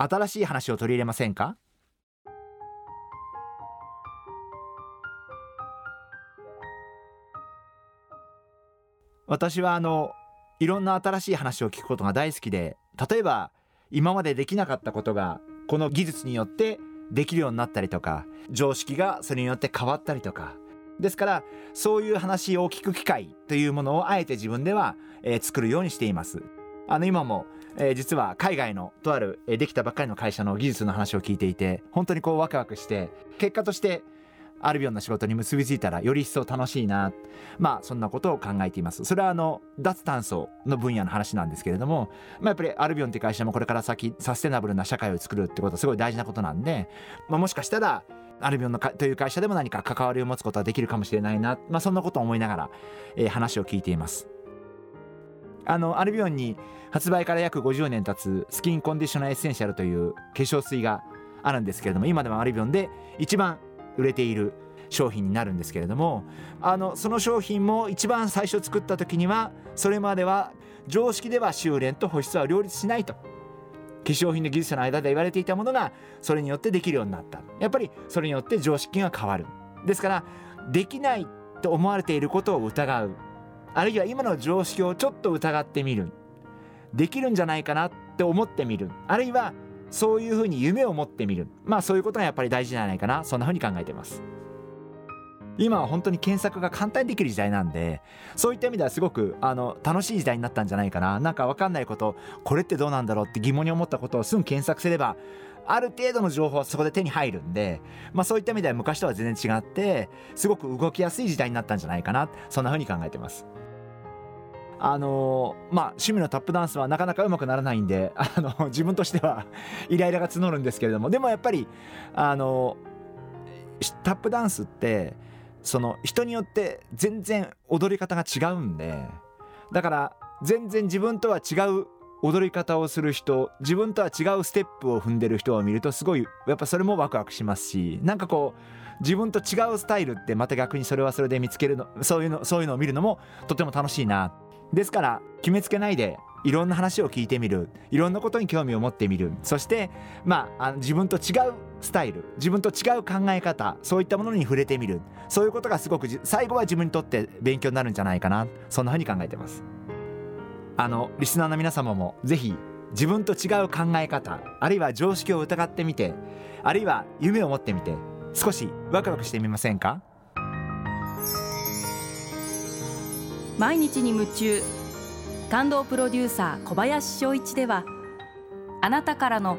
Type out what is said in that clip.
新しい話を取り入れませんか？私はあのいろんな新しい話を聞くことが大好きで例えば今までできなかったことがこの技術によってできるようになったりとか常識がそれによって変わったりとか。ですからそういう話を聞く機会というものをあえて自分では、えー、作るようにしています。あの今も、えー、実は海外のとある、えー、できたばっかりの会社の技術の話を聞いていて本当にこうワクワクして結果としてアルビオンの仕事に結びついたらより一層楽しいなまあそんなことを考えています。それはあの脱炭素の分野の話なんですけれども、まあ、やっぱりアルビオンって会社もこれから先サステナブルな社会を作るってことはすごい大事なことなんで、まあ、もしかしたらアルビオンのという会社でも何か関わりを持つことはできるかもしれないな、まあ、そんなことを思いながら、えー、話を聞いています。あのアルビオンに発売から約50年経つスキンコンディショナーエッセンシャルという化粧水があるんですけれども今でもアルビオンで一番売れている商品になるんですけれどもあのその商品も一番最初作った時にはそれまでは常識では修練と保湿は両立しないと。化粧品の技術者の間で言われていたものがそれによってできるようになった。やっぱりそれによって常識が変わる。ですからできないと思われていることを疑う。あるいは今の常識をちょっと疑ってみる。できるんじゃないかなって思ってみる。あるいはそういうふうに夢を持ってみる。まあそういうことがやっぱり大事じゃないかな。そんなふうに考えてます。今は本当に検索が簡単にできる時代なんでそういった意味ではすごくあの楽しい時代になったんじゃないかな。なんか分かんないことこれってどうなんだろうって疑問に思ったことをすぐ検索すればある程度の情報はそこで手に入るんで、まあ、そういった意味では昔とは全然違ってすごく動きやすい時代になったんじゃないかな。そんな風に考えてます。あのー、まあ趣味のタップダンスはなかなかうまくならないんで あの自分としてはイライラが募るんですけれども。でもやっぱりあのタップダンスってその人によって全然踊り方が違うんでだから全然自分とは違う踊り方をする人自分とは違うステップを踏んでる人を見るとすごいやっぱそれもワクワクしますしなんかこう自分と違うスタイルってまた逆にそれはそれで見つけるのそういうのそういうのを見るのもとても楽しいな。ですから決めつけないでいろんな話を聞いてみる。いろんなことに興味を持ってみる。そしてまあ自分と違うスタイル自分と違う考え方そういったものに触れてみる。そういうことがすごく最後は自分にとって勉強になるんじゃないかな。そんなふうに考えてます。あのリスナーの皆様もぜひ自分と違う考え方あるいは常識を疑ってみてあるいは夢を持ってみて少しワクワクしてみませんか？毎日に夢中。感動プロデューサー小林翔一ではあなたからの